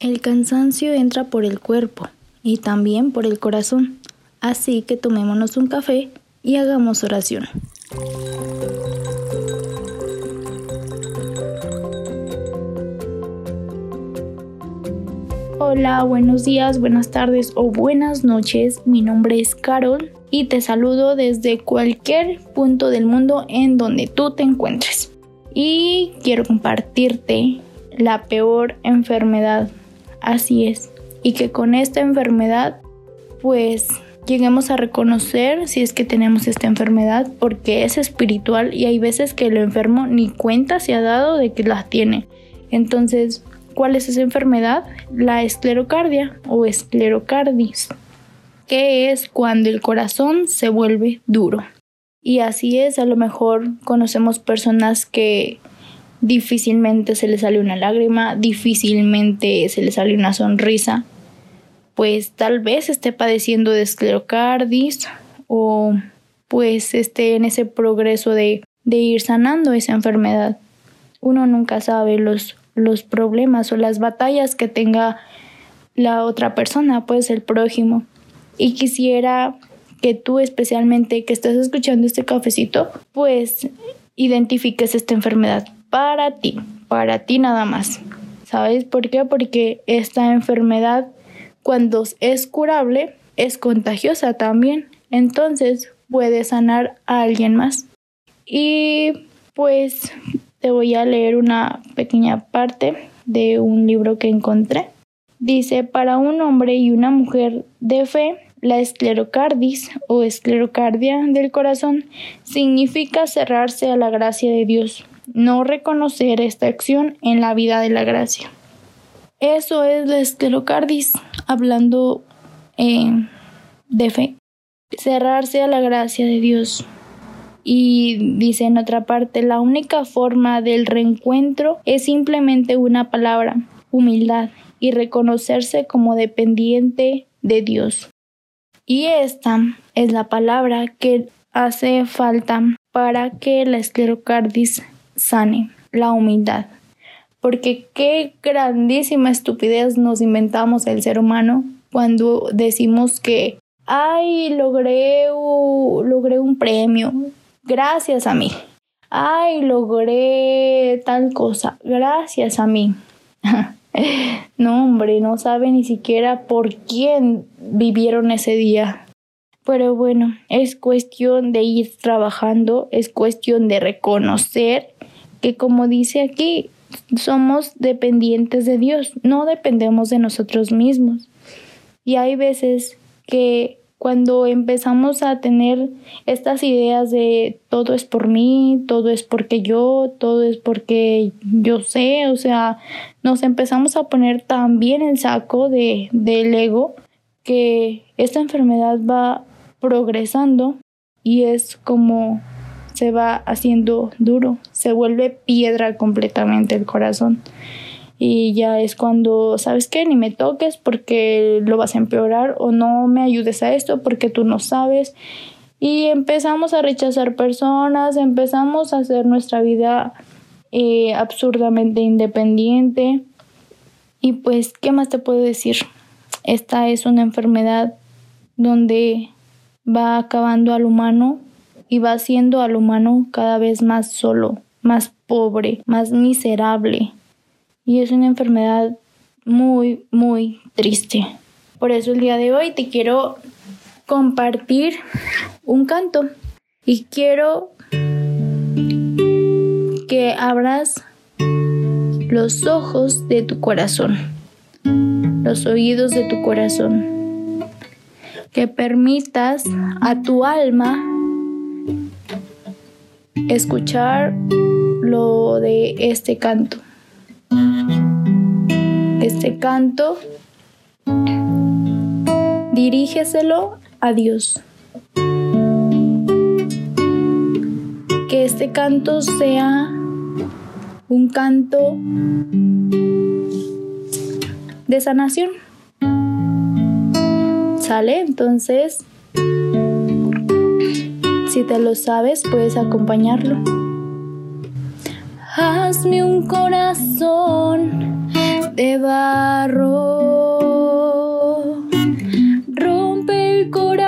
El cansancio entra por el cuerpo y también por el corazón, así que tomémonos un café y hagamos oración. Hola, buenos días, buenas tardes o buenas noches. Mi nombre es Carol y te saludo desde cualquier punto del mundo en donde tú te encuentres. Y quiero compartirte la peor enfermedad. Así es. Y que con esta enfermedad pues lleguemos a reconocer si es que tenemos esta enfermedad porque es espiritual y hay veces que el enfermo ni cuenta se ha dado de que la tiene. Entonces ¿Cuál es esa enfermedad? La esclerocardia o esclerocardis, que es cuando el corazón se vuelve duro. Y así es, a lo mejor conocemos personas que difícilmente se les sale una lágrima, difícilmente se les sale una sonrisa, pues tal vez esté padeciendo de esclerocardis o pues esté en ese progreso de, de ir sanando esa enfermedad. Uno nunca sabe los los problemas o las batallas que tenga la otra persona, pues el prójimo. Y quisiera que tú especialmente que estás escuchando este cafecito, pues identifiques esta enfermedad para ti, para ti nada más. ¿Sabes por qué? Porque esta enfermedad cuando es curable es contagiosa también. Entonces puede sanar a alguien más. Y pues te voy a leer una pequeña parte de un libro que encontré. Dice, para un hombre y una mujer de fe, la esclerocardis o esclerocardia del corazón significa cerrarse a la gracia de Dios, no reconocer esta acción en la vida de la gracia. Eso es la esclerocardis, hablando eh, de fe. Cerrarse a la gracia de Dios. Y dice en otra parte, la única forma del reencuentro es simplemente una palabra, humildad, y reconocerse como dependiente de Dios. Y esta es la palabra que hace falta para que la esclerocardis sane, la humildad. Porque qué grandísima estupidez nos inventamos el ser humano cuando decimos que, ay, logré, logré un premio, gracias a mí. Ay, logré tal cosa, gracias a mí. no, hombre, no sabe ni siquiera por quién vivieron ese día. Pero bueno, es cuestión de ir trabajando, es cuestión de reconocer que como dice aquí, somos dependientes de Dios, no dependemos de nosotros mismos. Y hay veces que cuando empezamos a tener estas ideas de todo es por mí, todo es porque yo, todo es porque yo sé, o sea, nos empezamos a poner tan bien el saco de, del ego que esta enfermedad va progresando y es como se va haciendo duro, se vuelve piedra completamente el corazón y ya es cuando, ¿sabes qué? Ni me toques porque lo vas a empeorar o no me ayudes a esto porque tú no sabes. Y empezamos a rechazar personas, empezamos a hacer nuestra vida eh, absurdamente independiente. Y pues, ¿qué más te puedo decir? Esta es una enfermedad donde va acabando al humano y va haciendo al humano cada vez más solo, más pobre, más miserable. Y es una enfermedad muy, muy triste. Por eso el día de hoy te quiero compartir un canto. Y quiero que abras los ojos de tu corazón, los oídos de tu corazón, que permitas a tu alma escuchar lo de este canto este canto, dirígeselo a Dios. Que este canto sea un canto de sanación. ¿Sale? Entonces, si te lo sabes, puedes acompañarlo. Hazme un corazón de barro. Rompe el corazón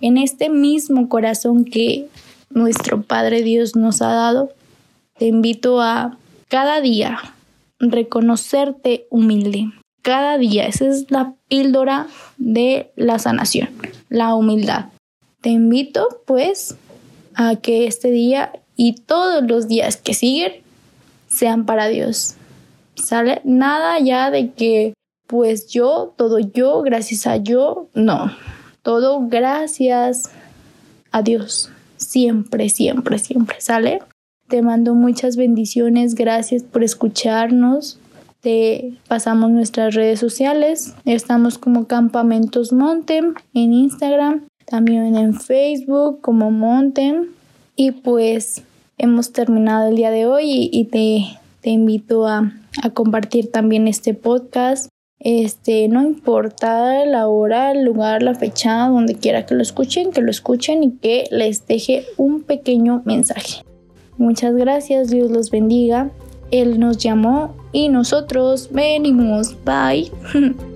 en este mismo corazón que nuestro Padre Dios nos ha dado, te invito a cada día reconocerte humilde. Cada día, esa es la píldora de la sanación, la humildad. Te invito pues a que este día y todos los días que siguen sean para Dios. ¿sale? Nada ya de que pues yo, todo yo, gracias a yo, no, todo gracias a Dios, siempre, siempre, siempre, ¿sale? Te mando muchas bendiciones, gracias por escucharnos. Te pasamos nuestras redes sociales. Estamos como Campamentos Montem en Instagram, también en Facebook como Montem. Y pues hemos terminado el día de hoy y, te, te invito a a compartir también este podcast. Este, no importa la hora, el lugar, la fecha, donde quiera que lo escuchen, que lo escuchen y que les deje un pequeño mensaje. Muchas gracias, Dios los bendiga. Él nos llamó y nosotros venimos. Bye.